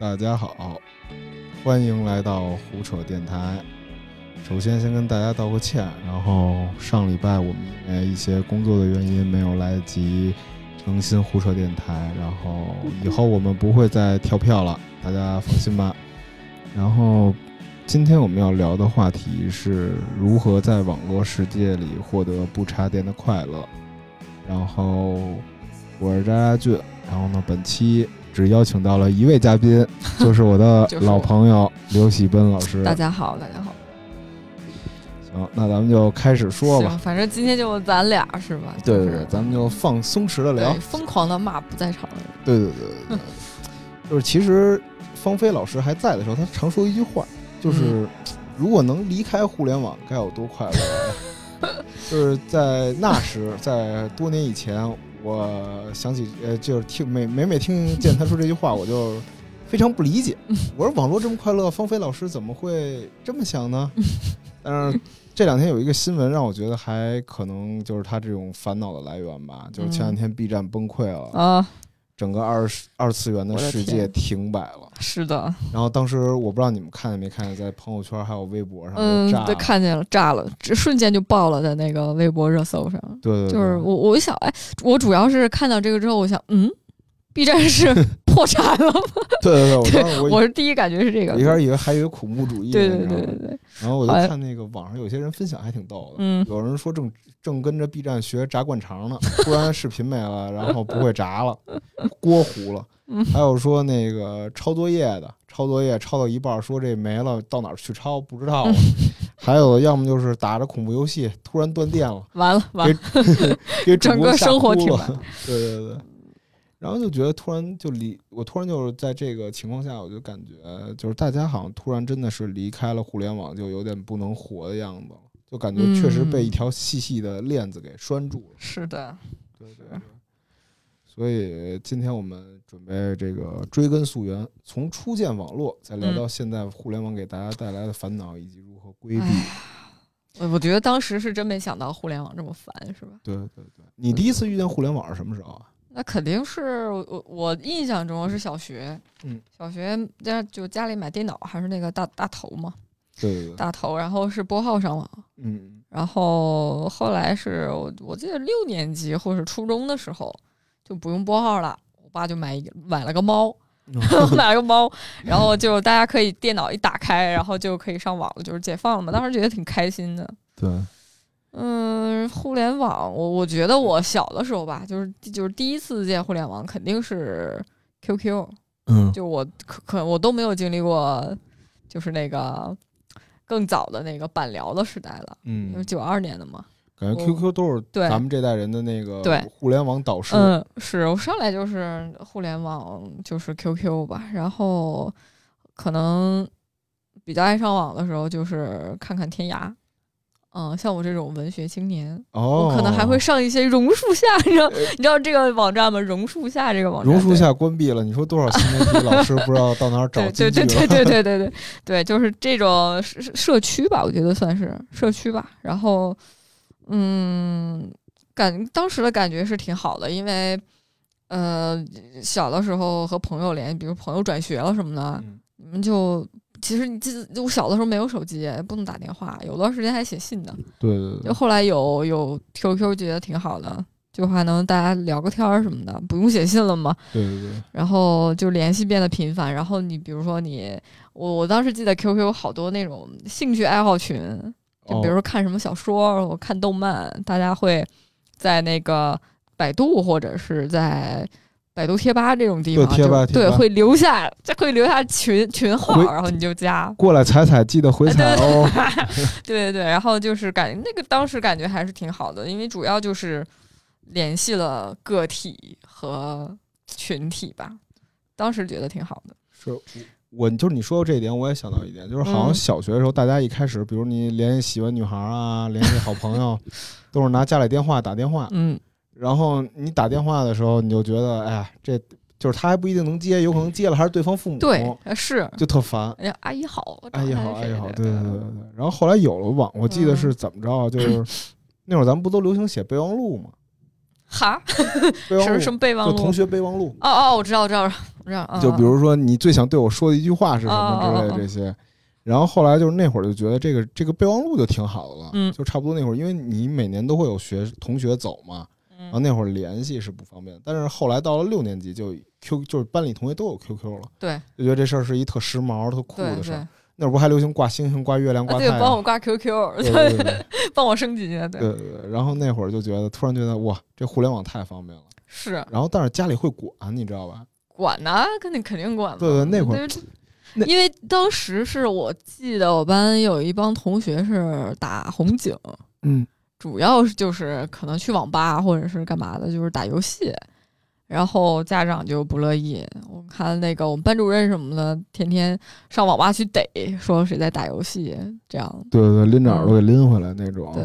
大家好，欢迎来到胡扯电台。首先，先跟大家道个歉，然后上礼拜我们因为一些工作的原因没有来得及更新胡扯电台，然后以后我们不会再跳票了，大家放心吧。然后，今天我们要聊的话题是如何在网络世界里获得不插电的快乐。然后，我是渣渣俊。然后呢，本期只邀请到了一位嘉宾，就是我的老朋友刘喜奔老师。大家好，大家好。行，那咱们就开始说吧。行，反正今天就咱俩是吧？就是对对对，咱们就放松弛的聊。疯狂的骂不在场的人。对对对对对，就是其实方飞老师还在的时候，他常说一句话，就是、嗯如果能离开互联网，该有多快乐啊！就是在那时，在多年以前，我想起呃，就是听每每每听见他说这句话，我就非常不理解。我说网络这么快乐，方菲老师怎么会这么想呢？但是这两天有一个新闻让我觉得还可能就是他这种烦恼的来源吧，就是前两天 B 站崩溃了。啊，整个二十二次元的世界停摆了。是的，然后当时我不知道你们看见没看见，在朋友圈还有微博上嗯。对，看见了，炸了，这瞬间就爆了在那个微博热搜上。对对对，就是我，我一想，哎，我主要是看到这个之后，我想，嗯，B 站是破产了吗？对对对，我对我我是第一感觉是这个。我一开始以为还以为恐怖主义呢，对对对对对，然后我就看那个网上有些人分享还挺逗的，嗯，有人说正正跟着 B 站学炸灌肠呢，突然视频没了，然后不会炸了，锅糊了。嗯还有说那个抄作业的，抄作业抄到一半说这没了，到哪儿去抄不知道了。还有要么就是打着恐怖游戏突然断电了，完了完了，给主整个生活停摆。对对对，然后就觉得突然就离我突然就是在这个情况下，我就感觉就是大家好像突然真的是离开了互联网，就有点不能活的样子了，就感觉确实被一条细细的链子给拴住了。是的，对对对。所以今天我们准备这个追根溯源，从初见网络，再聊嗯到现在互联网给大家带来的烦恼以及如何规避。我觉得当时是真没想到互联网这么烦，是吧？对对对，你第一次遇见互联网是什么时候啊？那肯定是我我我印象中是小学，嗯，小学家就家里买电脑还是那个大大头嘛，对对对，大头，然后是拨号上网，嗯，然后后来是我我记得六年级或者初中的时候就不用拨号了，我爸就买一买了个猫，嗯 买了个猫，然后就大家可以电脑一打开，然后就可以上网了，就是解放了嘛，当时觉得挺开心的。对，嗯，互联网，我我觉得我小的时候吧，就是就是第一次见互联网肯定是 QQ，嗯，就我可可我都没有经历过，就是那个更早的那个板聊的时代了，因为嗯，九二年的嘛。感觉 QQ 都是对咱们这代人的那个对互联网导师。嗯，是我上来就是互联网，就是 QQ 吧，然后可能比较爱上网的时候就是看看天涯。嗯，像我这种文学青年，哦，我可能还会上一些榕树下，你知道你知道这个网站吗？榕树下这个网站，榕树下关闭了，你说多少新媒体老师不知道到哪儿找对？对对对对 对对就是这种社社区吧，我觉得算是社区吧。然后，嗯，感当时的感觉是挺好的，因为呃，小的时候和朋友联系，比如朋友转学了什么的，嗯你们就其实你记得，我小的时候没有手机，不能打电话，有段时间还写信呢。对对对，就后来有有 QQ，觉得挺好的，就还能大家聊个天儿什么的，不用写信了嘛。对对对，然后就联系变得频繁。然后你比如说你，我我当时记得 QQ 有好多那种兴趣爱好群，就比如哦说看什么小说，我看动漫，大家会在那个百度或者是在。百度贴吧这种地方，对贴吧对会留下，这会留下群群号，然后你就加，过来踩踩，记得回踩哦。对对对，然后就是感那个当时感觉还是挺好的，因为主要就是联系了个体和群体吧，当时觉得挺好的。是我就是你说到这一点，我也想到一点，就是好像嗯小学的时候，大家一开始，比如你联系喜欢女孩啊，联系好朋友，都是拿家里电话打电话。嗯，然后你打电话的时候，你就觉得，哎呀，这就是他还不一定能接，有可能接了还是对方父母，对，是，就特烦。哎呀，阿姨好，阿姨好，阿姨好，对对对对。然后后来有了网，我记得是怎么着啊？就是那会儿咱们不都流行写备忘录吗？哈，备忘录什么什么备忘录？就同学备忘录。哦哦，我知道，我知道，站，啊就比如说你最想对我说的一句话是什么哦之类的这些。然后后来就是那会儿就觉得这个这个备忘录就挺好的了，嗯就差不多那会儿，因为你每年都会有学同学走嘛，然后嗯，那会儿联系是不方便，但是后来到了六年级就 Q 就是班里同学都有 QQ 了，对就觉得这事儿是一特时髦、特酷的事儿啊，。那会儿不还流行挂星星、挂月亮、挂太对，帮我？挂 QQ，对对对对 帮我升级，对，对对对。然后那会儿就觉得，突然觉得哇，这互联网太方便了。是然后但是家里会管，你知道吧？管呐，肯定肯定管嘛。对对那会儿因为当时是我记得我班有一帮同学是打红警，嗯，主要是就是可能去网吧或者是干嘛的，就是打游戏。然后家长就不乐意，我看那个我们班主任什么的，天天上网吧去逮，说谁在打游戏，这样对对对，拎着耳朵给拎回来那种。对，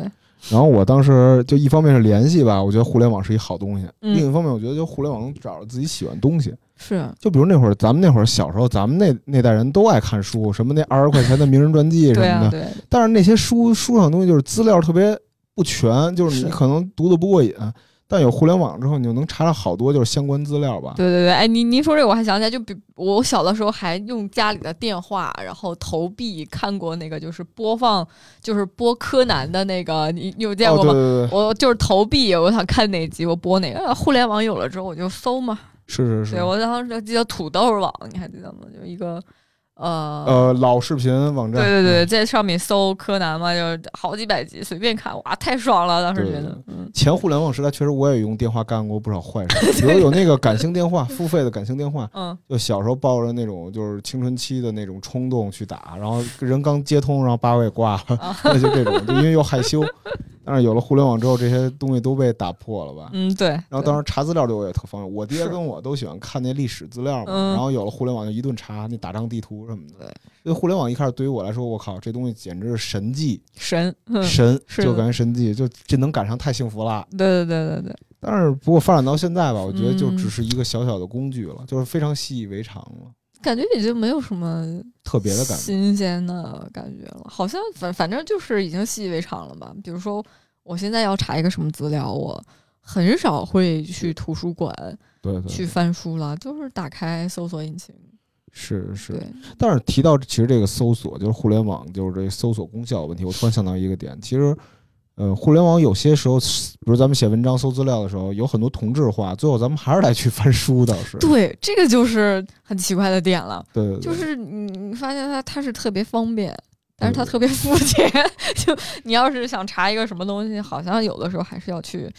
然后我当时就一方面是联系吧，我觉得互联网是一好东西；嗯另一方面，我觉得就互联网能找着自己喜欢东西。是就比如那会儿，咱们那会儿小时候，咱们那那代人都爱看书，什么那二十块钱的名人传记什么的。对啊，对，但是那些书书上的东西就是资料特别不全，就是你可能读的不过瘾。但有互联网之后，你就能查到好多就是相关资料吧。对对对，哎，您您说这个我还想起来，就比我小的时候还用家里的电话，然后投币看过那个就是播放，就是播柯南的那个，你你有见哦，过吗？对对对，我就是投币，我想看哪集我播哪个。呃互联网有了之后，我就搜嘛。是是是对，。我当时记得土豆网，你还记得吗？就一个呃。呃，老视频网站。对对对，嗯，在上面搜柯南嘛，就是好几百集，随便看，哇，太爽了！当时觉得前互联网时代，确实我也用电话干过不少坏事，比如有那个感性电话，付费的感性电话，嗯，就小时候抱着那种就是青春期的那种冲动去打，然后人刚接通，然后把我给挂了，啊 那就这种，就因为又害羞。但是有了互联网之后，这些东西都被打破了吧？嗯，对。然后当时查资料对我也特方便，我爹跟我都喜欢看那历史资料嘛，嗯然后有了互联网就一顿查那打仗地图什么的。对，所以互联网一开始对于我来说，我靠，这东西简直是神迹，神，嗯，神就感觉神迹，就这能赶上太幸福了。对对对对对，但是不过发展到现在吧，我觉得就嗯只是一个小小的工具了，就是非常习以为常了，感觉已经没有什么特别的感觉。新鲜的感觉了，好像反反正就是已经习以为常了吧。比如说，我现在要查一个什么资料，我很少会去图书馆对对，去翻书了，就是打开搜索引擎。是是。对，但是提到其实这个搜索，就是互联网，就是这搜索功效问题，我突然想到一个点，其实。呃，互联网有些时候，比如咱们写文章、搜资料的时候，有很多同质化，最后咱们还是得去翻书，倒是。对，这个就是很奇怪的点了，对对对，就是你你发现它它是特别方便。但是它特别肤浅，就你要是想查一个什么东西，好像有的时候还是要去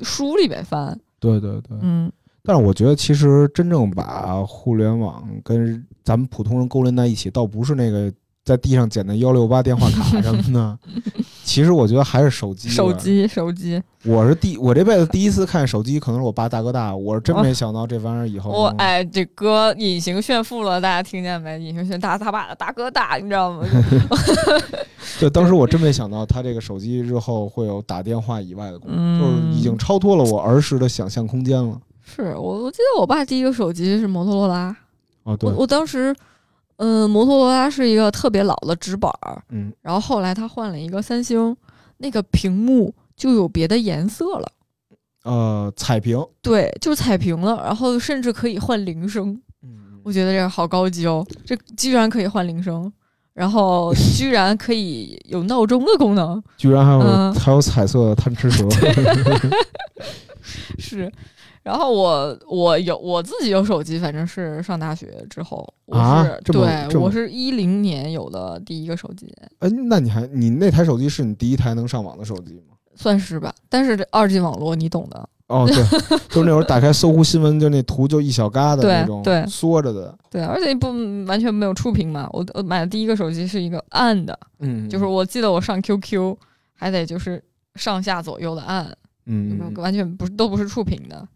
书里边翻。对对对。嗯，但是我觉得，其实真正把互联网跟咱们普通人勾连在一起，倒不是那个在地上捡的幺六八电话卡什么的。其实我觉得还是手机。手。机手机，我是第我这辈子第一次看手机，可能是我爸大哥大，我是真没想到这玩意儿以后能。我哎，这歌隐形炫富了，大家听见没？隐形炫大他爸的大哥大，你知道吗？对，当时我真没想到，他这个手机日后会有打电话以外的功能，嗯就是已经超脱了我儿时的想象空间了。是我我记得我爸第一个手机是摩托罗拉，哦，对我，我当时，嗯、摩托罗拉是一个特别老的直板儿，嗯，然后后来他换了一个三星，那个屏幕就有别的颜色了，呃，彩屏，对，就是彩屏了，然后甚至可以换铃声，嗯，我觉得这个好高级哦，这居然可以换铃声。然后 居然可以有闹钟的功能，居然还有、嗯。还有彩色的贪吃蛇，是，然后我我有我自己有手机，反正是上大学之后，我啊是、这么这么对我是一零年有的第一个手机，哎，那你还你那台手机是你第一台能上网的手机吗？算是吧。但是这二 G 网络你懂的，哦，对，就是那会儿打开搜狐新闻，就那图就一小疙瘩对那种，对缩着的，对，而且不完全没有触屏嘛。我我买的第一个手机是一个按的，嗯，就是我记得我上 QQ 还得就是上下左右的按，嗯，嗯完全不是都不是触屏的，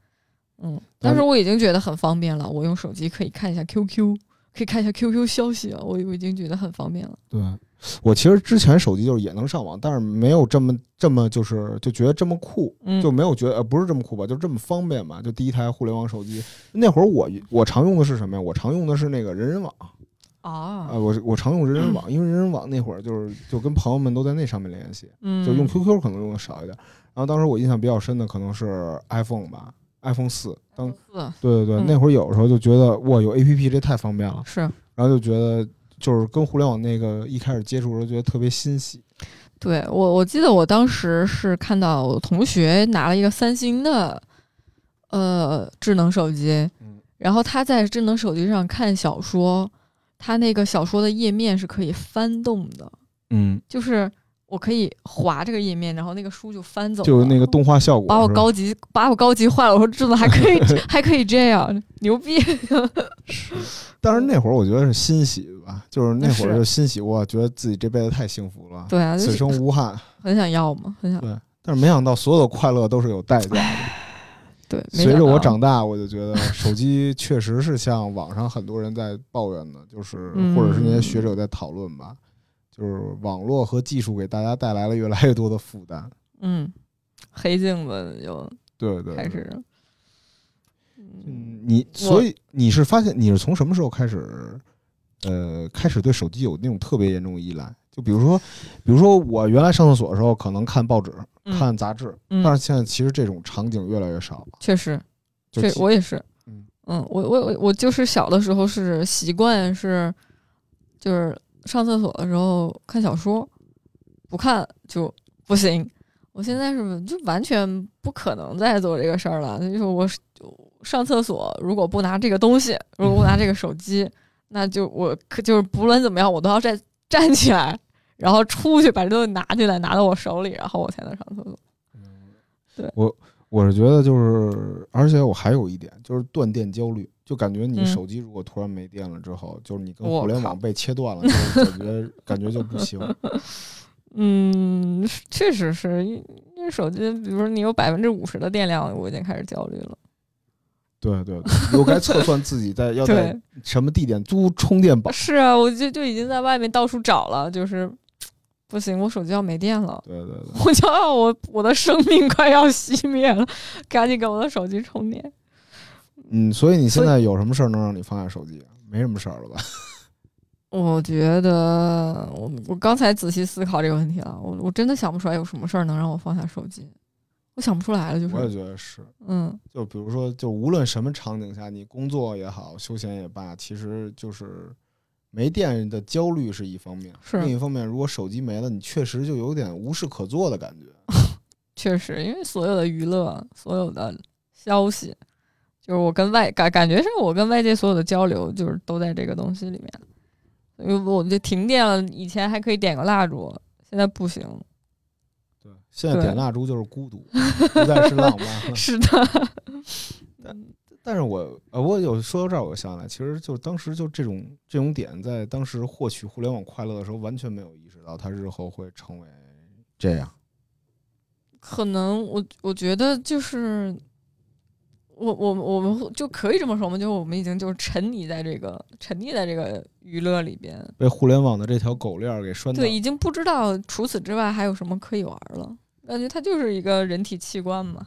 嗯。但但是我已经觉得很方便了，我用手机可以看一下 QQ，可以看一下 QQ 消息啊，我我已经觉得很方便了。对。我其实之前手机就是也能上网，但是没有这么这么就是就觉得这么酷，嗯，就没有觉得呃不是这么酷吧，就这么方便吧。就第一台互联网手机，那会儿我我常用的是什么呀？我常用的是那个人人网啊、呃，我我常用人人网，因为人人网那会儿就是就跟朋友们都在那上面联系，嗯，就用 QQ 可能用的少一点。然后当时我印象比较深的可能是 iPhone 吧 iPhone 四，当四对对对，嗯。那会儿有时候就觉得哇，有 APP 这太方便了，是。然后就觉得就是跟互联网那个一开始接触的时候，觉得特别欣喜。对我，我记得我当时是看到我同学拿了一个三星的呃智能手机，嗯。然后他在智能手机上看小说，他那个小说的页面是可以翻动的，嗯，就是我可以划这个页面，然后那个书就翻走了，就是那个动画效果，把我高级把我高级坏了。我说这怎么还可以 还可以这样，牛逼！但是那会儿我觉得是欣喜吧，就是那会儿就欣喜，我觉得自己这辈子太幸福了，对啊，此生无憾。很想要嘛，很想对，但是没想到所有的快乐都是有代价的。对。随着我长大，我就觉得手机确实是像网上很多人在抱怨的，就是嗯或者是那些学者在讨论吧，就是网络和技术给大家带来了越来越多的负担。嗯，黑镜子就对对，开始。嗯，你所以你是发现你是从什么时候开始，呃，开始对手机有那种特别严重的依赖？就比如说，比如说我原来上厕所的时候可能看报纸、嗯看杂志，嗯但是现在其实这种场景越来越少了。确实，这就其我也是，嗯嗯，我我我我就是小的时候是习惯是，就是上厕所的时候看小说，不看就不行。我现在是就完全不可能再做这个事儿了。就是我是上厕所如果不拿这个东西，如果不拿这个手机，那就我可就是不论怎么样，我都要站站起来，然后出去把这东西拿进来，拿到我手里，然后我才能上厕所。对，我我是觉得就是，而且我还有一点就是断电焦虑，就感觉你嗯手机如果突然没电了之后，就是你跟互联网被切断了，就是感觉感觉就不行。嗯，确实是因因为手机，比如说你有百分之五十的电量，我已经开始焦虑了。对对对，又该测算自己在 要在，什么地点租充电宝。是啊，我就就已经在外面到处找了，就是不行，我手机要没电了，对对对。我就要我我的生命快要熄灭了，赶紧给我的手机充电。嗯，所以你现在有什么事儿能让你放下手机？没什么事儿了吧？我觉得我我刚才仔细思考这个问题了，我我真的想不出来有什么事儿能让我放下手机，我想不出来了，就是我也觉得是。嗯就比如说，就无论什么场景下，你工作也好，休闲也罢，其实就是没电的焦虑是一方面，是另一方面，如果手机没了，你确实就有点无事可做的感觉。确实，因为所有的娱乐，所有的消息，就是我跟外感感觉是我跟外界所有的交流，就是都在这个东西里面。因为我就停电了，以前还可以点个蜡烛，现在不行。对，现在点蜡烛就是孤独，不再是浪漫了。是的，但但是我呃，我有说到这儿，我就想起来，其实就是当时就这种这种点，在当时获取互联网快乐的时候，完全没有意识到它日后会成为这样。可能我我觉得就是我我我们就可以这么说吗？就是我们已经就是沉溺在这个沉溺在这个娱乐里边，被互联网的这条狗链儿给拴。对，已经不知道除此之外还有什么可以玩了。感觉它就是一个人体器官嘛。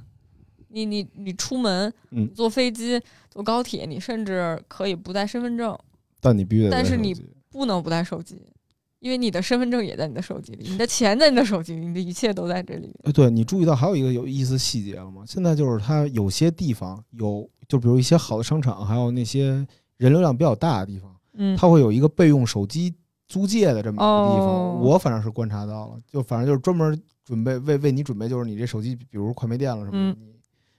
你你你出门，嗯坐飞机、坐高铁，你甚至可以不带身份证，但你必须得带但是你不能不带手机，因为你的身份证也在你的手机里，你的钱在你的手机里，你的一切都在这里对你注意到还有一个有意思细节了吗？现在就是它有些地方有，就比如一些好的商场，还有那些人流量比较大的地方，嗯，它会有一个备用手机租借的这么一个地方。哦我反正是观察到了，就反正就是专门准备为为你准备，就是你这手机，比如快没电了什么的，嗯你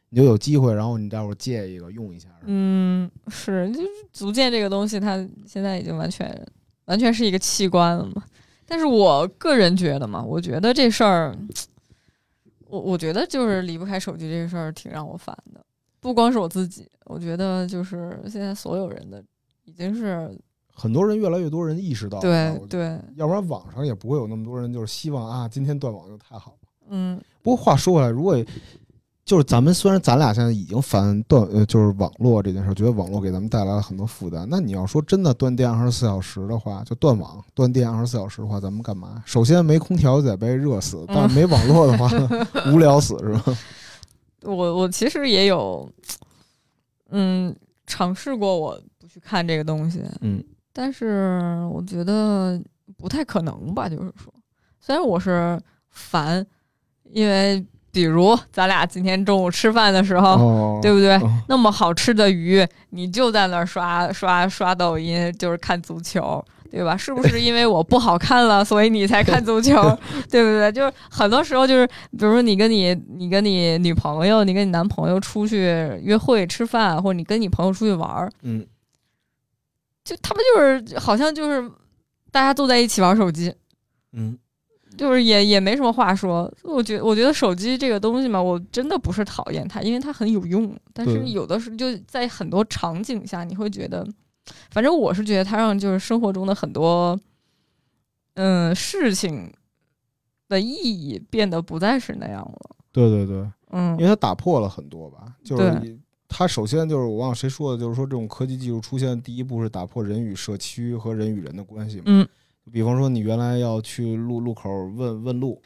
你就有机会，然后你待会儿借一个用一下。嗯，是，就是足见这个东西，它现在已经完全完全是一个器官了嘛。但是我个人觉得嘛，我觉得这事儿，我我觉得就是离不开手机这个事儿挺让我烦的。不光是我自己，我觉得就是现在所有人的已经是很多人越来越多人意识到，对对，要不然网上也不会有那么多人就是希望啊，今天断网就太好了。嗯不过话说回来，如果就是咱们虽然咱俩现在已经烦断呃，就是网络这件事儿，觉得网络给咱们带来了很多负担。那你要说真的断电二十四小时的话，就断网断电二十四小时的话，咱们干嘛？首先没空调就得被热死，但是没网络的话，无聊死是吧？我我其实也有，嗯，尝试过我不去看这个东西，嗯，但是我觉得不太可能吧。就是说，虽然我是烦，因为比如咱俩今天中午吃饭的时候，哦，对不对？哦那么好吃的鱼，你就在那儿刷刷刷抖音，就是看足球，对吧？是不是因为我不好看了，所以你才看足球，对不对？就是很多时候就是，比如说你跟你你跟你女朋友，你跟你男朋友出去约会吃饭，或者你跟你朋友出去玩儿，嗯，就他们就是好像就是大家都在一起玩手机，嗯，就是也也没什么话说。我觉我觉得手机这个东西嘛，我真的不是讨厌它，因为它很有用。但是有的时候就在很多场景下，你会觉得，反正我是觉得它让就是生活中的很多嗯事情的意义变得不再是那样了。对对对，嗯因为它打破了很多吧，就是你它首先就是我忘了谁说的，就是说这种科技技术出现的第一步是打破人与社区和人与人的关系嘛。嗯，比方说你原来要去路路口问问路，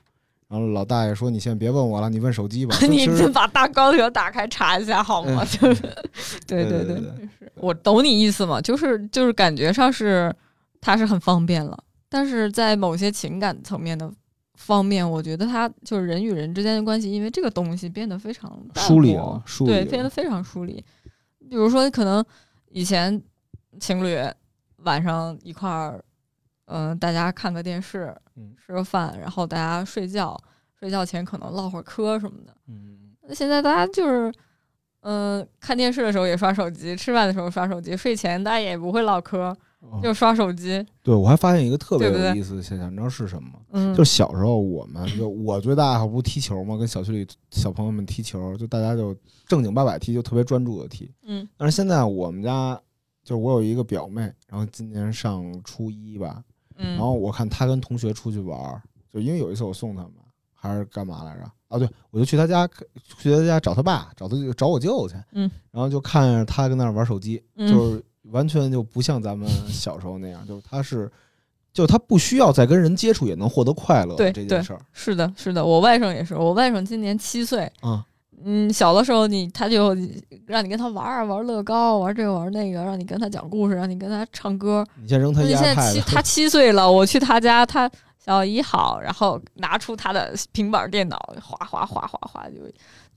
然后老大爷说你现在别问我了，你问手机吧。就你先把大高铁打开查一下好吗？嗯就是，对对对我懂你意思嘛，就是就是感觉上是它是很方便了，但是在某些情感层面的方面，我觉得它就是人与人之间的关系，因为这个东西变得非常疏离漠了，疏离对，变得非常疏离。比如说，可能以前情侣晚上一块儿，嗯、大家看个电视，嗯吃个饭，然后大家睡觉，睡觉前可能唠会儿嗑什么的。嗯，那现在大家就是，嗯、看电视的时候也刷手机，吃饭的时候刷手机，睡前大家也不会唠嗑，哦就刷手机。对我还发现一个特别有意思的现象，你知道是什么吗？嗯，就小时候我们就我最大爱好不是踢球吗？跟小区里小朋友们踢球，就大家就正经八百踢，就特别专注的踢。嗯但是现在我们家就是我有一个表妹，然后今年上初一吧，嗯，然后我看他跟同学出去玩儿，就因为有一次我送他们还是干嘛来着？啊，对，我就去他家去他家找他爸，找他找我舅去，嗯，然后就看着他跟那儿玩手机，嗯就是完全就不像咱们小时候那样，就是他是。就他不需要再跟人接触也能获得快乐对这件事儿是的，是的，我外甥也是，我外甥今年七岁。啊，嗯，小的时候你他就让你跟他玩儿玩乐高，玩这个玩那个，让你跟他讲故事，让你跟他唱歌。你先扔他那现在七 他七岁了，我去他家，他小姨好，然后拿出他的平板电脑，哗哗哗哗哗就，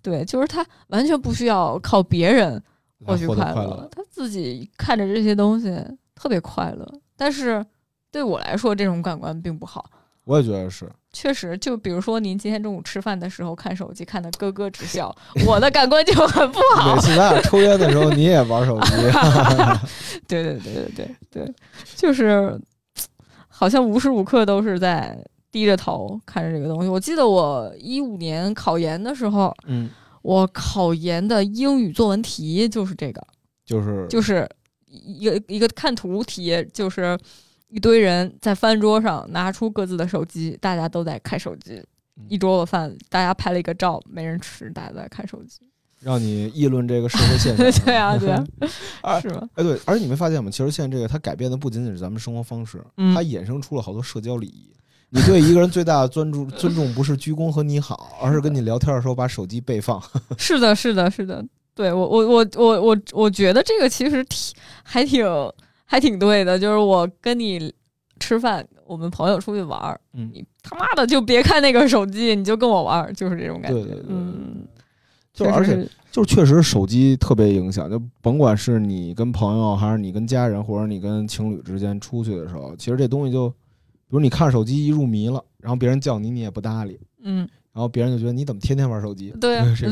对，就是他完全不需要靠别人来获取快乐，快乐。他自己看着这些东西特别快乐。但是对我来说，这种感官并不好。我也觉得是，确实，就比如说您今天中午吃饭的时候看手机，看的咯咯直 笑，我的感官就很不好每。次咱俩抽烟的时候，你也玩手机，对对对对对对，就是好像无时无刻都是在低着头看着这个东西。我记得我一五年考研的时候，嗯，我考研的英语作文题就是这个，就是就是一个一个看图题，就是一堆人在饭桌上拿出各自的手机，大家都在看手机。嗯一桌子饭，大家拍了一个照，没人吃，大家都在看手机。让你议论这个社会现象。对啊，对啊，啊是吗？哎，对，而且你没发现吗？其实现在这个它改变的不仅仅是咱们生活方式，嗯它衍生出了好多社交礼仪。你对一个人最大的尊重尊重不是鞠躬和你好，而是跟你聊天的时候把手机备放。是的，是的，是的。对我，我，我，我，我，我觉得这个其实挺还挺还挺对的。就是我跟你吃饭，我们朋友出去玩儿，嗯，你他妈的就别看那个手机，你就跟我玩儿，就是这种感觉。对对对嗯，就而且就是确实手机特别影响，就甭管是你跟朋友，还是你跟家人，或者你跟情侣之间出去的时候，其实这东西就，比如你看手机一入迷了，然后别人叫你，你也不搭理，嗯，然后别人就觉得你怎么天天玩手机？对对啊，是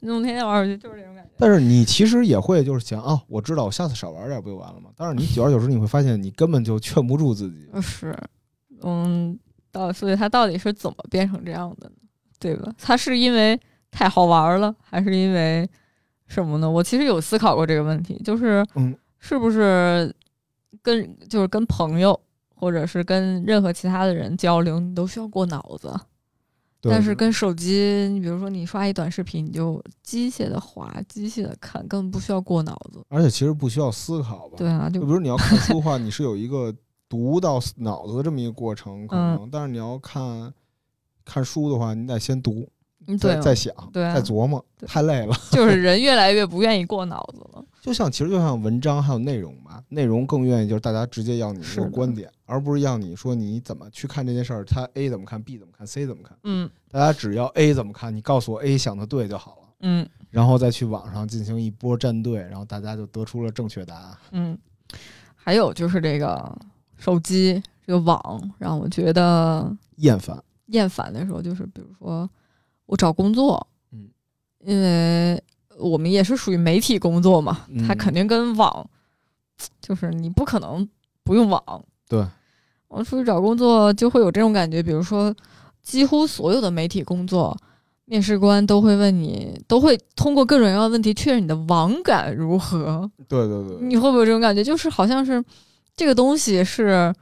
你怎么天天玩儿手机就是这种。但是你其实也会就是想哦，我知道，我下次少玩点不就完了吗？但是你久而久之你会发现，你根本就劝不住自己。呃是，嗯，到所以它到底是怎么变成这样的呢？对吧？它是因为太好玩了，还是因为什么呢？我其实有思考过这个问题，就是嗯，是不是跟就是跟朋友或者是跟任何其他的人交流，你都需要过脑子。对但是跟手机，你比如说你刷一短视频，你就机械的滑、机械的看，根本不需要过脑子。而且其实不需要思考吧？对啊，就就比如你要看书的话，你是有一个读到脑子的这么一个过程，可嗯能，但是你要看看书的话，你得先读，嗯对啊再再想，对啊再琢磨，太累了。就是人越来越不愿意过脑子了。就像其实就像文章还有内容吧，内容更愿意就是大家直接要你一个观点，而不是要你说你怎么去看这件事儿，他 A 怎么看，B 怎么看，C 怎么看，嗯。大家只要 A 怎么看，你告诉我 A 想的对就好了，嗯。然后再去网上进行一波站队，然后大家就得出了正确答案。嗯，还有就是这个手机这个网让我觉得厌烦，厌烦的时候，就是比如说我找工作，嗯，因为我们也是属于媒体工作嘛，嗯它肯定跟网，就是你不可能不用网。对，我出去找工作就会有这种感觉，比如说，几乎所有的媒体工作，面试官都会问你，都会通过各种各样的问题确认你的网感如何。对对对，你会不会有这种感觉？就是好像是这个东西是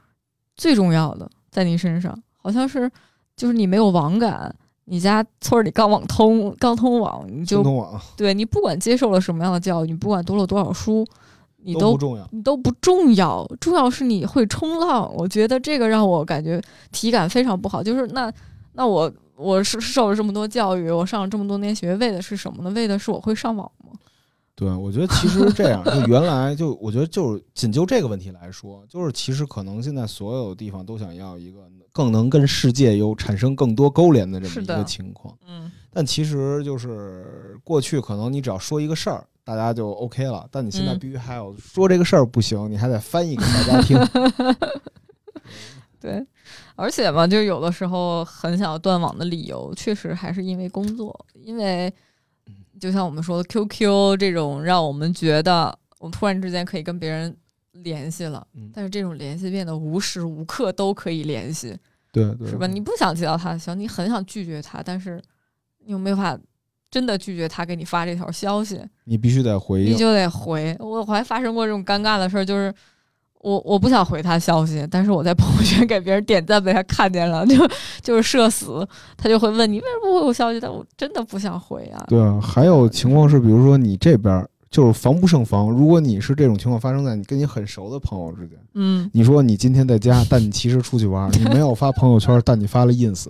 最重要的，在你身上，好像是就是你没有网感，你家村儿里刚网通刚通网，你就通网对你不管接受了什么样的教育，你不管读了多少书，你都都不重要。你都不重要，重要是你会冲浪。我觉得这个让我感觉体感非常不好。就是那那我我是受了这么多教育，我上了这么多年学，为的是什么呢？为的是我会上网吗？对，我觉得其实是这样，就原来就我觉得就是仅就这个问题来说，就是其实可能现在所有地方都想要一个更能跟世界有产生更多勾连的这么一个情况。嗯，但其实就是过去可能你只要说一个事儿，大家就 OK 了，但你现在嗯必须还有说这个事儿不行，你还得翻译给大家听。对。而且嘛，就有的时候很想要断网的理由，确实还是因为工作，因为就像我们说的 QQ 这种，让我们觉得我突然之间可以跟别人联系了，嗯但是这种联系变得无时无刻都可以联系。对对，是吧？你不想接到他的消息，你很想拒绝他，但是你又没法真的拒绝他给你发这条消息，你必须得回应。你就得回。我还发生过这种尴尬的事儿，就是我我不想回他消息，但是我在朋友圈给别人点赞被他看见了，就就是社死，他就会问你为什么不回我消息，但我真的不想回啊。对啊，还有情况是，比如说你这边就是防不胜防，如果你是这种情况发生在你跟你很熟的朋友之间，嗯，你说你今天在家，但你其实出去玩儿，你没有发朋友圈，但你发了 ins，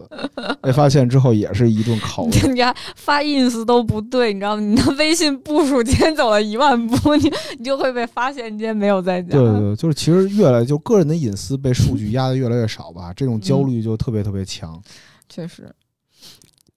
被发现之后也是一顿拷问。你家发 ins 都不对，你知道吗？你的微信步数今天走了一万步，你你就会被发现你今天没有在家。对对对，就是其实越来就个人的隐私被数据压得越来越少吧，这种焦虑就特别特别强。确实，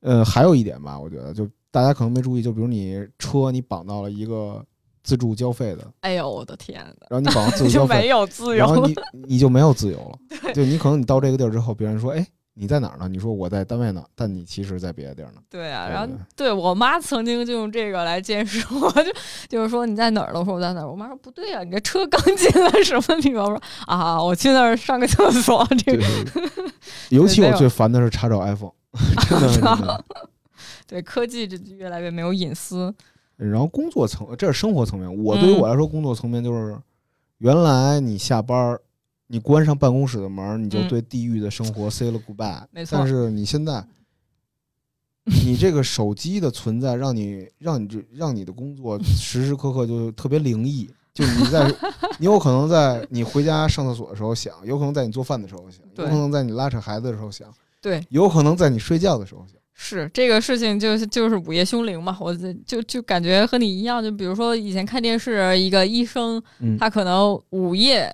呃，还有一点吧，我觉得就大家可能没注意，就比如你车你绑到了一个自助交费的，哎呦我的天呐，然后你绑到自助 交费没，有自由然后。你 你就没有自由了。对你可能你到这个地儿之后，别人说，哎，你在哪儿呢？你说我在单位呢，但你其实在别的地儿呢。对啊，对然后对对我妈曾经就用这个来监视我，就就是说你在哪儿了？我说我在哪儿。我妈说不对啊，你这车刚进来什么地方？我说啊，我去那儿上个厕所。这个尤其我 最烦的是查找 iPhone，真的真的。对科技这越来越没有隐私。然后工作层，这是生活层面。我对于嗯我来说，工作层面就是，原来你下班儿，你关上办公室的门儿，你就嗯对地狱的生活 say 了 goodbye。没错但是你现在，你这个手机的存在，让你让你这让你的工作时时刻刻就特别灵异。就你在，你有可能在你回家上厕所的时候想，有可能在你做饭的时候想，有可能在你拉扯孩子的时候想，对，有可能在你睡觉的时候想。是这个事情就是就是午夜凶铃嘛，我就就就感觉和你一样，就比如说以前看电视，一个医生嗯，他可能午夜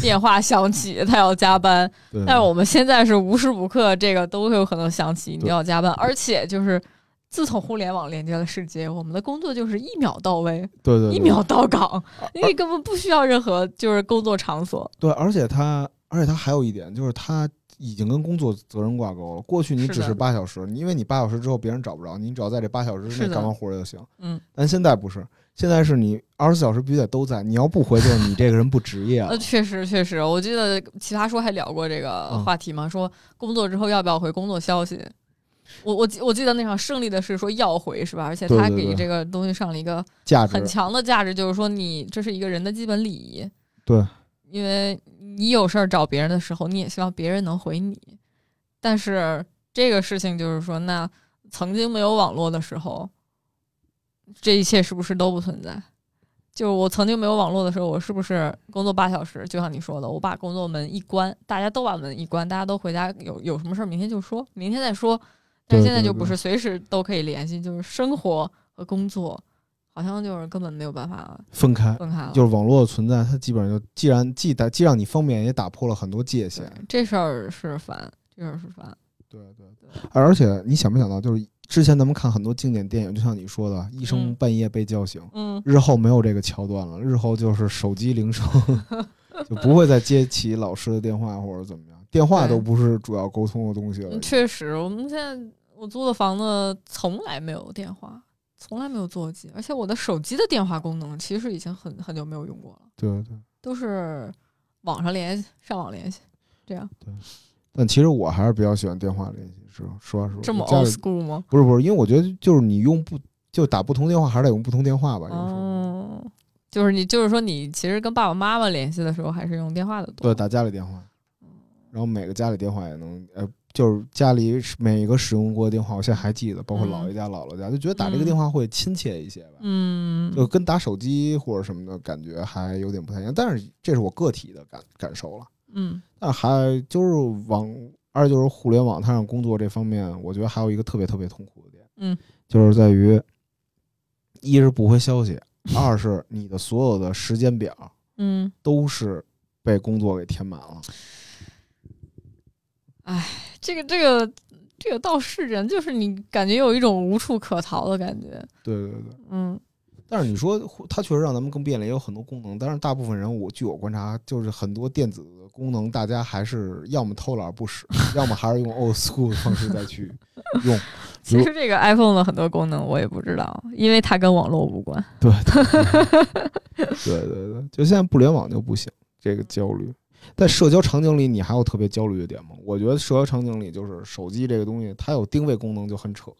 电话响起，他要加班，但是我们现在是无时无刻这个都会有可能响起你对。要加班，而且就是自从互联网连接了世界，我们的工作就是一秒到位，对对对。一秒到岗，因为根本不需要任何就是工作场所。对，而且他，而且他还有一点，就是他已经跟工作责任挂钩了。过去你只是八小时，因为你八小时之后别人找不着你，只要在这八小时之内干完活儿就行。嗯，但现在不是，现在是你二十四小时必须得都在，你要不回，就是你这个人不职业了呃，。确实确实，我记得奇葩说还聊过这个嗯话题嘛，说工作之后要不要回工作消息。我我记我记得那场胜利的是说要回是吧？而且他给这个东西上了一个价值很强的价值，就是说你这是一个人的基本礼仪。对，因为你有事儿找别人的时候，你也希望别人能回你。但是这个事情就是说，那曾经没有网络的时候，这一切是不是都不存在？就我曾经没有网络的时候，我是不是工作八小时？就像你说的，我把工作门一关，大家都把门一关，大家都回家，有有什么事儿明天就说，明天再说。但现在就不是随时都可以联系，就是生活和工作好像就是根本没有办法分开，分开了。就是网络的存在，它基本上就既然既打既让你方便，也打破了很多界限。这事儿是烦，这事儿是烦。对对对，而且你想没想到，就是之前咱们看很多经典电影，就像你说的，医生嗯半夜被叫醒，嗯，日后没有这个桥段了，日后就是手机铃声，就不会再接起老师的电话或者怎么样，电话都不是主要沟通的东西了嗯。确实，我们现在我租的房子从来没有电话，从来没有座机，而且我的手机的电话功能其实已经很很久没有用过了，对对，都是网上联系、上网联系，这样对但其实我还是比较喜欢电话联系，是吧？实话实说，这么 old school 吗？不是不是，因为我觉得就是你用不就打不同电话，还是得用不同电话吧。有时候哦，就是你，就是说你其实跟爸爸妈妈联系的时候，还是用电话的多。对，打家里电话，然后每个家里电话也能，呃，就是家里每一个使用过的电话，我现在还记得，包括嗯姥爷家、姥姥家，就觉得打这个嗯电话会亲切一些吧。嗯，就跟打手机或者什么的感觉还有点不太一样，但是这是我个体的感感受了。嗯但还就是网，二就是互联网它上工作这方面，我觉得还有一个特别特别痛苦的点，嗯，就是在于，一是不回消息，二是你的所有的时间表嗯，都是被工作给填满了。这个这个这个倒是人，就是你感觉有一种无处可逃的感觉。对对对。嗯但是你说它确实让咱们更便利，也有很多功能。但是大部分人，我据我观察，就是很多电子的功能，大家还是要么偷懒不使，要么还是用 old school 的方式再去用。其实这个 iPhone 的很多功能我也不知道，因为它跟网络无关。对对 对对对，就现在不联网就不行，这个焦虑。在社交场景里，你还有特别焦虑的点吗？我觉得社交场景里，就是手机这个东西，它有定位功能就很扯。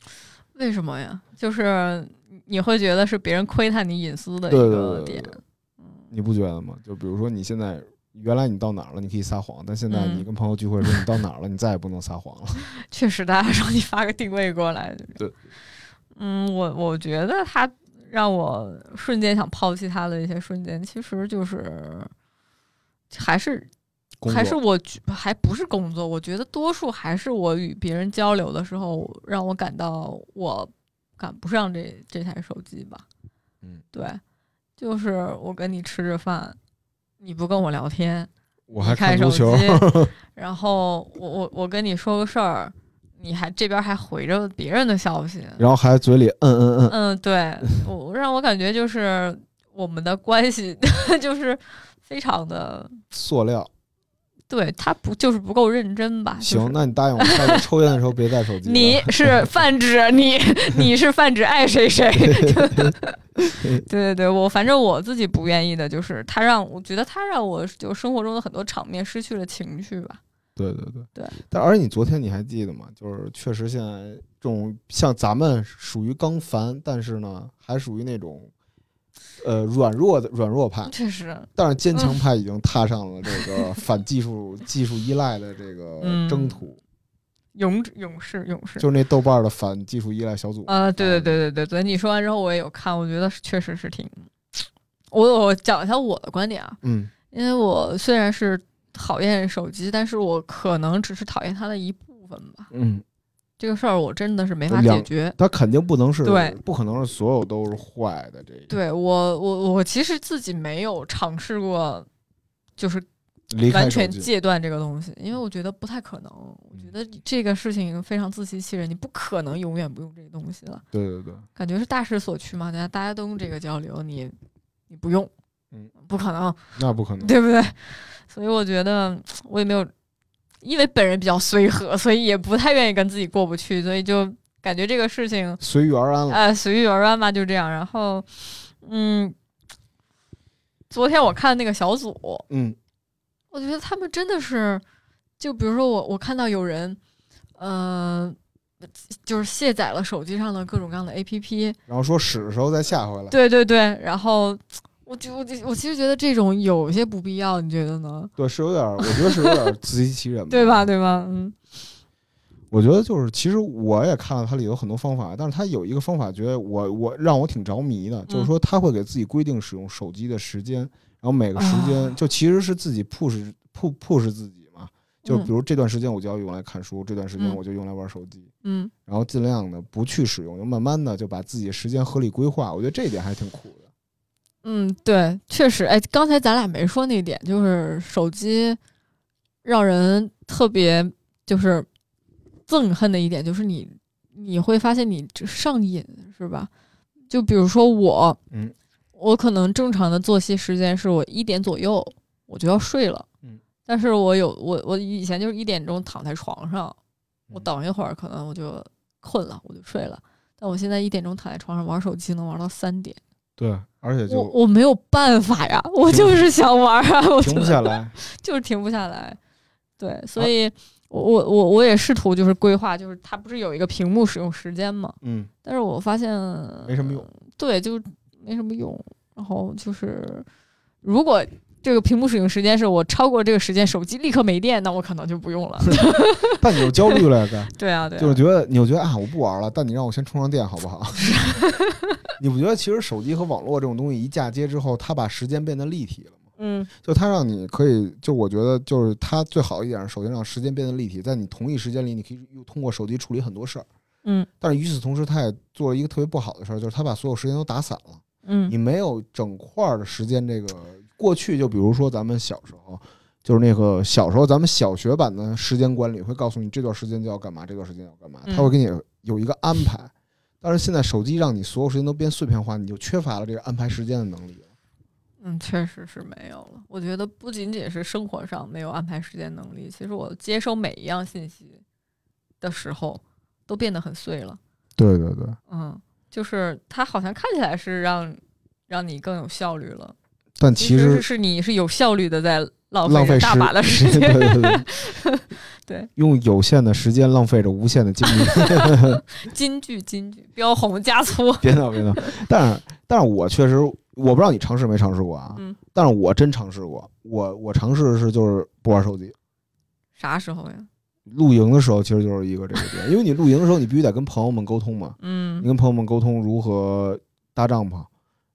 为什么呀？就是你会觉得是别人窥探你隐私的一个点。对对对，你不觉得吗？就比如说你现在原来你到哪儿了，你可以撒谎，但现在嗯你跟朋友聚会说你到哪儿了，你再也不能撒谎了。确实，大家说你发个定位过来。对。嗯，我我觉得他让我瞬间想抛弃他的一些瞬间，其实就是还是还是我还不是工作，我觉得多数还是我与别人交流的时候，让我感到我赶不上这这台手机吧。嗯，对，就是我跟你吃着饭，你不跟我聊天，我还你看，手机然后我我我跟你说个事儿，你还这边还回着别人的消息，然后还嘴里嗯嗯嗯，嗯，对我让我感觉就是我们的关系 就是非常的，塑料。对他不就是不够认真吧？就是行，那你答应我，下次抽烟的时候别带手机。你是泛指你，你是泛指爱谁谁。对对对，我反正我自己不愿意的就是他让我觉得他让我就生活中的很多场面失去了情趣吧。对对对对。但而且你昨天你还记得吗？就是确实现在这种像咱们属于刚烦，但是呢还属于那种呃软弱的软弱派，确实，但是坚强派已经踏上了这个反技术 技术依赖的这个嗯征途，勇勇士勇士。就是那豆瓣的反技术依赖小组。啊，对对对对对对，你说完之后我也有看，我觉得确实是挺，我我讲一下我的观点啊，嗯因为我虽然是讨厌手机，但是我可能只是讨厌它的一部分吧。嗯，这个事儿我真的是没法解决。它肯定不能是对，不可能是所有都是坏的。这对我我我其实自己没有尝试过，就是完全戒断这个东西，因为我觉得不太可能。我觉得这个事情非常自欺欺人，你不可能永远不用这个东西了。对对对，感觉是大势所趋嘛，大家大家都用这个交流，你你不用，嗯，不可能，那不可能。对不对？所以我觉得我也没有，因为本人比较随和，所以也不太愿意跟自己过不去，所以就感觉这个事情，随遇而安了。呃，随遇而安吧，就这样。然后，嗯，昨天我看那个小组，嗯我觉得他们真的是，就比如说我我看到有人，呃，就是卸载了手机上的各种各样的 APP，然后说使的时候再下回来。对对对，然后我就我就我其实觉得这种有些不必要，你觉得呢？对，是有点儿，我觉得是有点儿自欺欺人，对吧？？对吧？嗯我觉得就是，其实我也看了它里头很多方法，但是它有一个方法，觉得我我让我挺着迷的，就是说他会给自己规定使用手机的时间，然后每个时间啊就其实是自己 push push push 自己嘛，就嗯比如这段时间我就要用来看书，这段时间嗯我就用来玩手机，嗯然后尽量的不去使用，就慢慢的就把自己的时间合理规划。我觉得这一点还挺酷的。嗯，对，确实，哎，刚才咱俩没说那点，就是手机让人特别就是憎恨的一点，就是你你会发现你上瘾，是吧？就比如说我，嗯，我可能正常的作息时间是我一点左右我就要睡了，嗯，但是我有我我以前就是一点钟躺在床上，我嗯等一会儿可能我就困了，我就睡了。但我现在一点钟躺在床上玩手机，能玩到三点。对，而且就我没有办法呀，我就是想玩啊，我停不下来。就是停不下来。对，所以我我我我也试图就是规划，就是它不是有一个屏幕使用时间嘛，嗯，但是我发现没什么用。对，就没什么用。然后就是如果这个屏幕使用时间是我超过这个时间，手机立刻没电，那我可能就不用了。但你又焦虑了，该 对啊，对啊，就是觉得你就觉得啊，我不玩了，但你让我先充上电好不好？你不觉得其实手机和网络这种东西一嫁接之后，它把时间变得立体了吗？嗯就它让你可以，就我觉得就是它最好一点，首先让时间变得立体，在你同一时间里，你可以又通过手机处理很多事儿。嗯但是与此同时，它也做了一个特别不好的事儿，就是它把所有时间都打散了，嗯你没有整块儿的时间。这个过去就比如说咱们小时候，就是那个小时候咱们小学版的时间管理会告诉你这段时间就要干嘛，这段时间要干嘛，嗯它会给你有一个安排。但是现在手机让你所有时间都变碎片化，你就缺乏了这个安排时间的能力了。嗯，确实是没有了。我觉得不仅仅是生活上没有安排时间能力，其实我接收每一样信息的时候都变得很碎了。对对对，嗯，就是它好像看起来是让让你更有效率了，但其实是你是有效率的在浪浪费大把的时对间。对对 对，用有限的时间浪费着无限的精力。金句金句，标红加粗。别闹别闹，但是但是我确实我不知道你尝试没尝试过啊，嗯，但是我真尝试过，我我尝试的是就是不玩手机。啥时候呀？露营的时候其实就是一个这个点，因为你露营的时候你必须得跟朋友们沟通嘛，嗯你嗯跟朋友们沟通如何搭帐篷，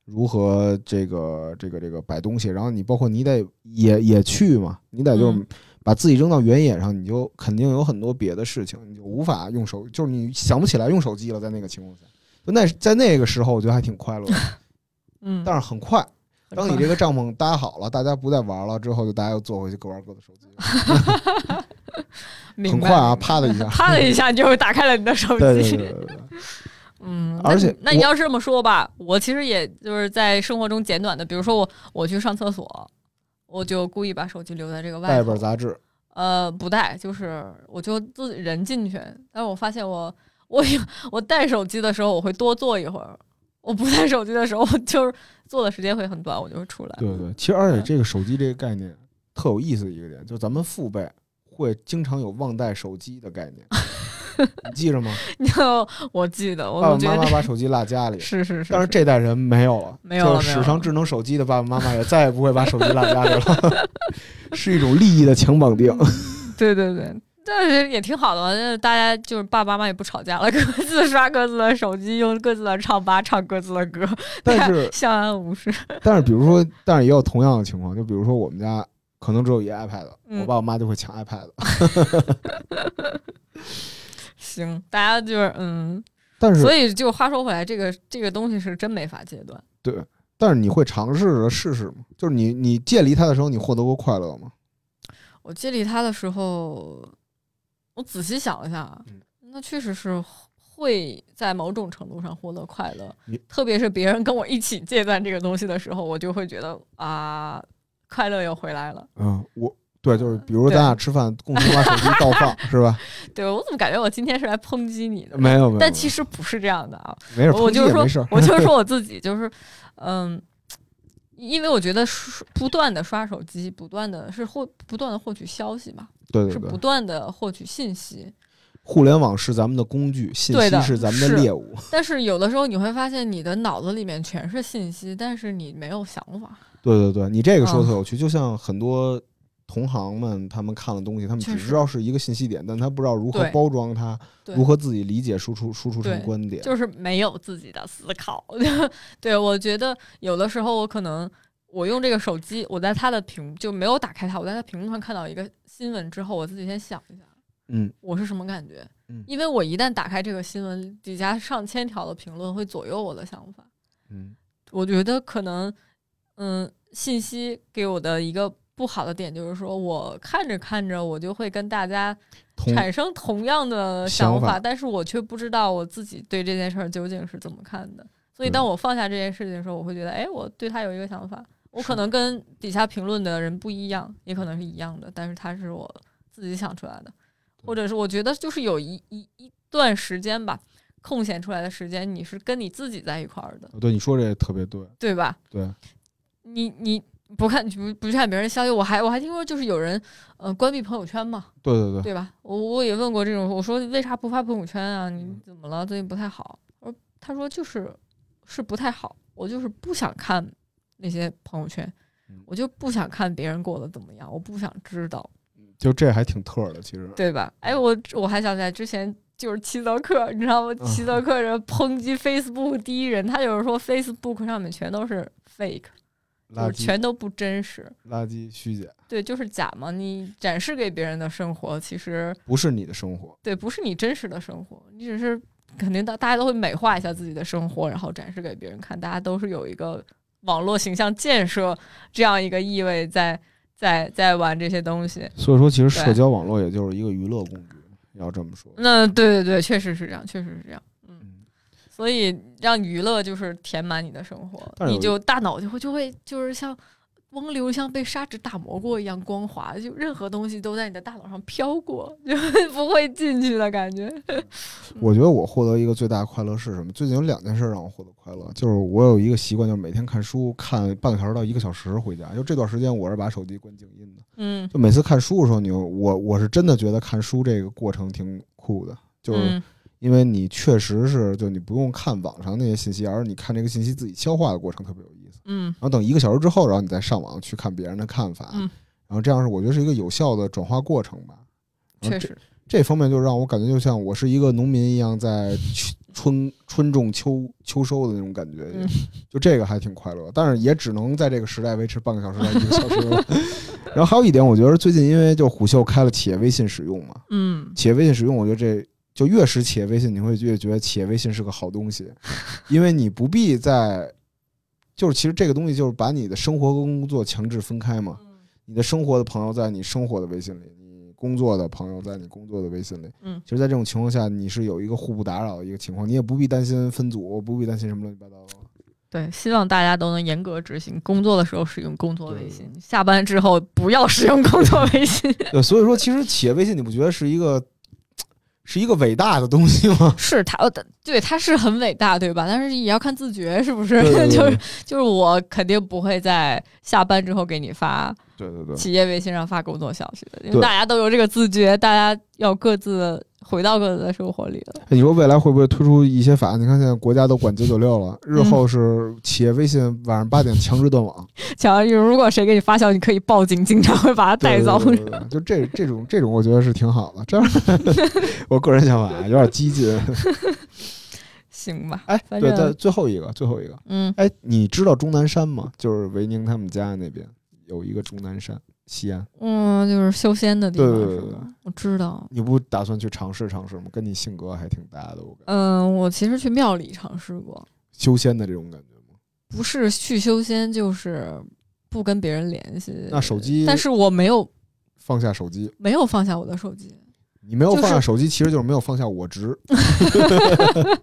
如何这个这个这个摆东西，然后你包括你得也也去嘛，你得就嗯。把自己扔到原野上，你就肯定有很多别的事情，你就无法用手，就是你想不起来用手机了，在那个情况下，就那在那个时候我觉得还挺快乐的，嗯，但是很快，当你这个帐篷搭好了，大家不再玩了之后，就大家又坐回去各玩各的手机 很快啊，啪的一下，啪的一下，你就打开了你的手机。嗯，而且那你要是这么说吧，我其实也就是在生活中简短的，比如说我我去上厕所，我就故意把手机留在这个外头，一本杂志，呃，不带，就是我就自己人进去，但是我发现我我有我带手机的时候，我会多坐一会儿。我不带手机的时候，我就是坐的时间会很短，我就会出来。对对，其实而且这个手机这个概念特有意思的一个点，就是咱们父辈会经常有忘带手机的概念，你记着吗？你知道，我记得，我爸爸妈妈把手机落家里，是是是，但是这代人没有了，没有了就是没有了。史上智能手机的爸爸妈妈也再也不会把手机落家里了，是一种利益的强绑定。对对对，但是也挺好的嘛，就是大家就是爸爸妈妈也不吵架了，各自刷各自的手机，用各自的唱吧唱各自的歌，但是相安无事。但是比如说，但是也有同样的情况，就比如说我们家可能只有一 iPad，、嗯。我爸我妈就会抢 iPad，行，大家就是嗯，但是所以就话说回来，这个这个东西是真没法戒断。对，但是你会尝试着试试吗？就是你你戒离它的时候，你获得过快乐吗？我戒离它的时候，我仔细想了一下那确实是会在某种程度上获得快乐，特别是别人跟我一起戒断这个东西的时候，我就会觉得啊，快乐又回来了。嗯，我对，就是比如咱俩吃饭共同把手机倒放，是吧？对我怎么感觉我今天是来抨击你的？没有没有，但其实实不是这样的啊，没事，我就是说我就是说 我自己，就是嗯，因为我觉得刷不断的刷手机，不断的是获不断的获取消息嘛，对对对，是不断的获取信息。互联网是咱们的工具，信息是咱们的猎物。但是有的时候你会发现，你的脑子里面全是信息，但是你没有想法。对对对，你这个说的嗯特有趣，就像很多同行们他们看了东西，他们只知道是一个信息点，但他不知道如何包装它，如何自己理解、输出、输出成对观点。就是没有自己的思考。对，我觉得有的时候我可能我用这个手机，我在他的屏就没有打开它，我在他屏幕上看到一个新闻之后，我自己先想一下，嗯我是什么感觉？嗯因为我一旦打开这个新闻，底下上千条的评论会左右我的想法。嗯我觉得可能，嗯，信息给我的一个不好的点就是说，我看着看着，我就会跟大家产生同样的想法想法，但是我却不知道我自己对这件事儿究竟是怎么看的。所以，当我放下这件事情的时候，我会觉得，哎，我对他有一个想法，我可能跟底下评论的人不一样，也可能是一样的，但是他是我自己想出来的，或者是我觉得就是有一一一段时间吧，空闲出来的时间，你是跟你自己在一块儿的，对你说这特别对，对吧？对，你你不看不不去看别人消息，我还我还听说就是有人呃关闭朋友圈嘛，对对对，对吧？我我也问过这种，我说为啥不发朋友圈啊？你怎么了？最近不太好？我说他说就是是不太好，我就是不想看那些朋友圈嗯，我就不想看别人过得怎么样，我不想知道，就这还挺特的，其实。对吧？哎，我我还想起来之前。就是齐泽克，你知道吗？嗯齐泽克人抨击 Facebook 第一人，他就是说 Facebook 上面全都是 fake，就垃圾是全都不真实。垃圾虚假，对，就是假嘛。你展示给别人的生活，其实不是你的生活。对，不是你真实的生活，你只是肯定大大家都会美化一下自己的生活，然后展示给别人看。大家都是有一个网络形象建设这样一个意味在在在玩这些东西。所以说，其实社交网络也就是一个娱乐工具，要这么说。那对对对，确实是这样，确实是这样。所以让娱乐就是填满你的生活，你就大脑就会就会就是像。光流像被砂纸打磨过一样光滑，就任何东西都在你的大脑上飘过，就不会进去的感觉。我觉得我获得一个最大的快乐是什么？最近有两件事让我获得快乐，就是我有一个习惯，就是每天看书，看半个小时到一个小时回家。就这段时间，我是把手机关静音的。嗯，就每次看书的时候，你我我是真的觉得看书这个过程挺酷的，就是嗯因为你确实是就你不用看网上那些信息，而是你看这个信息自己消化的过程特别有意思。嗯然后等一个小时之后，然后你再上网去看别人的看法，嗯然后这样是我觉得是一个有效的转化过程吧。确实，这方面就让我感觉就像我是一个农民一样，在春春种秋秋收的那种感觉，嗯就这个还挺快乐，但是也只能在这个时代维持半个小时到一个小时了。然后还有一点，我觉得最近因为就虎嗅开了企业微信使用嘛，嗯企业微信使用，我觉得这就越是企业微信，你会越觉得企业微信是个好东西，因为你不必在，就是其实这个东西就是把你的生活和工作强制分开嘛。你的生活的朋友在你生活的微信里，你工作的朋友在你工作的微信里。嗯其实，在这种情况下，你是有一个互不打扰的一个情况，你也不必担心分组，不必担心什么乱七八糟的。对，希望大家都能严格执行，工作的时候使用工作微信，下班之后不要使用工作微信。对，所以说，其实企业微信，你不觉得是一个是一个伟大的东西吗？是他，呃对，他是很伟大，对吧？但是也要看自觉，是不是？对对对 就是就是我肯定不会在下班之后给你发对对对，企业微信上发工作消息的，因为大家都有这个自觉，大家要各自回到各自的生活里了。哎你说未来会不会推出一些法？你看现在国家都管九九六了，日后是企业微信晚上八点强制断网，强如如果谁给你发消息，你可以报警，警察会把他带走。对对对对对就这这种这种，我觉得是挺好的。这样，我个人想法有点激进。行吧，哎，对，反正在最后一个，最后一个，嗯，哎，你知道终南山吗？就是维宁他们家那边有一个终南山，西安。嗯，就是修仙的地方对对对？我知道。你不打算去尝试尝试吗？跟你性格还挺搭的，我感觉。嗯，我其实去庙里尝试过，修仙的这种感觉吗？不是去修仙，就是不跟别人联系。那手机但是我没有放下手机，没有放下我的手机。你没有放下手机，其实就是没有放下我执。对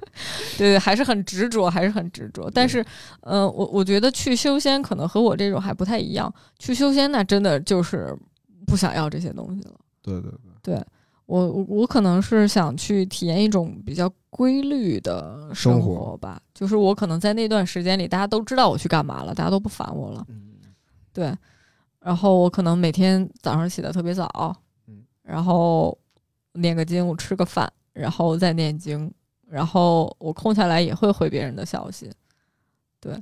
对，还是很执着，还是很执着。但是，呃，我我觉得去修仙可能和我这种还不太一样。去修仙那真的就是不想要这些东西了。对对对，我我我可能是想去体验一种比较规律的生活吧，就是我可能在那段时间里，大家都知道我去干嘛了，大家都不烦我了，嗯，对。然后我可能每天早上起得特别早，嗯，然后念个经，我吃个饭，然后再念经，然后我空下来也会回别人的消息，对。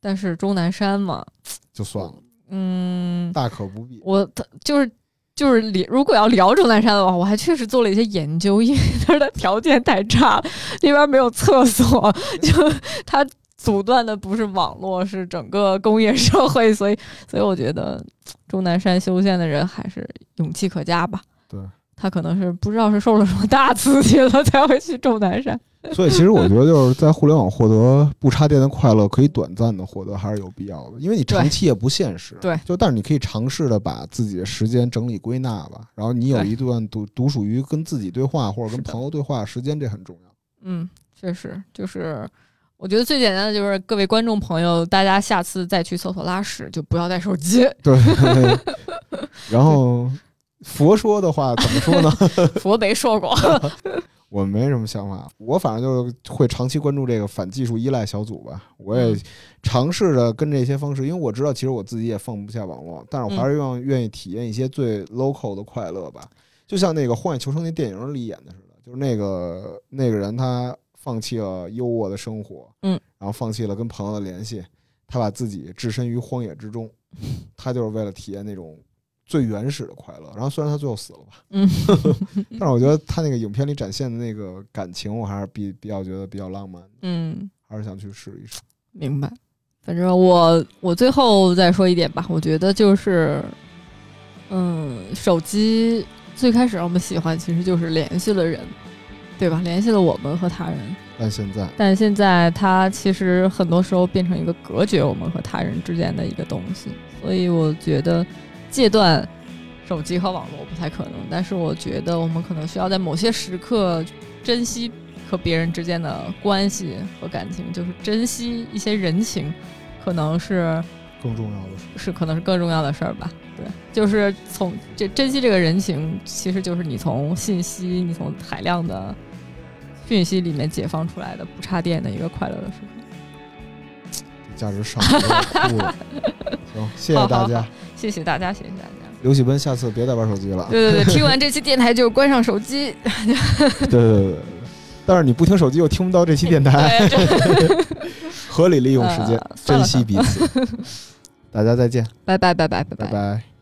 但是钟南山嘛，就算了，嗯，大可不必。我他就是就是聊，如果要聊钟南山的话，我还确实做了一些研究，因为那儿的条件太差了，那边没有厕所，就他阻断的不是网络，是整个工业社会。所以，所以我觉得钟南山修仙的人还是勇气可嘉吧。对，他可能是不知道是受了什么大刺激了，才会去钟南山。所以，其实我觉得就是在互联网获得不插电的快乐，可以短暂的获得，还是有必要的。因为你长期也不现实。对，就但是你可以尝试的把自己的时间整理归纳吧，然后你有一段独独属于跟自己对话或者跟朋友对话时间，这很重要。嗯，确实，就是我觉得最简单的就是各位观众朋友，大家下次再去厕所拉屎就不要带手机。对。然后佛说的话怎么说呢？佛没说过。我没什么想法，我反正就是会长期关注这个反技术依赖小组吧。我也尝试着跟这些方式，因为我知道其实我自己也放不下网络，但是我还是愿愿意体验一些最 local 的快乐吧。就像那个《荒野求生》那电影里演的似的，就是那个那个人他放弃了优渥的生活，嗯，然后放弃了跟朋友的联系，他把自己置身于荒野之中，他就是为了体验那种。最原始的快乐，然后虽然他最后死了吧，嗯，但是我觉得他那个影片里展现的那个感情，我还是比比较觉得比较浪漫，嗯，还是想去试一试。明白，反正我我最后再说一点吧，我觉得就是，嗯，手机最开始让我们喜欢，其实就是联系了人，对吧？联系了我们和他人。但现在，但现在它其实很多时候变成一个隔绝我们和他人之间的一个东西，所以我觉得。戒断手机和网络不太可能，但是我觉得我们可能需要在某些时刻珍惜和别人之间的关系和感情，就是珍惜一些人情，可能是更重要的事，是可能是更重要的事儿吧。对，就是从这珍惜这个人情，其实就是你从信息，你从海量的讯息里面解放出来的不插电的一个快乐的时刻。价值上了，行，谢谢大家。谢谢大家，谢谢大家。刘喜奔，下次别再玩手机了。对对对，听完这期电台就关上手机。对对对对，但是你不听手机又听不到这期电台。合理利用时间，珍惜彼此。大家再见，拜拜拜拜拜拜拜。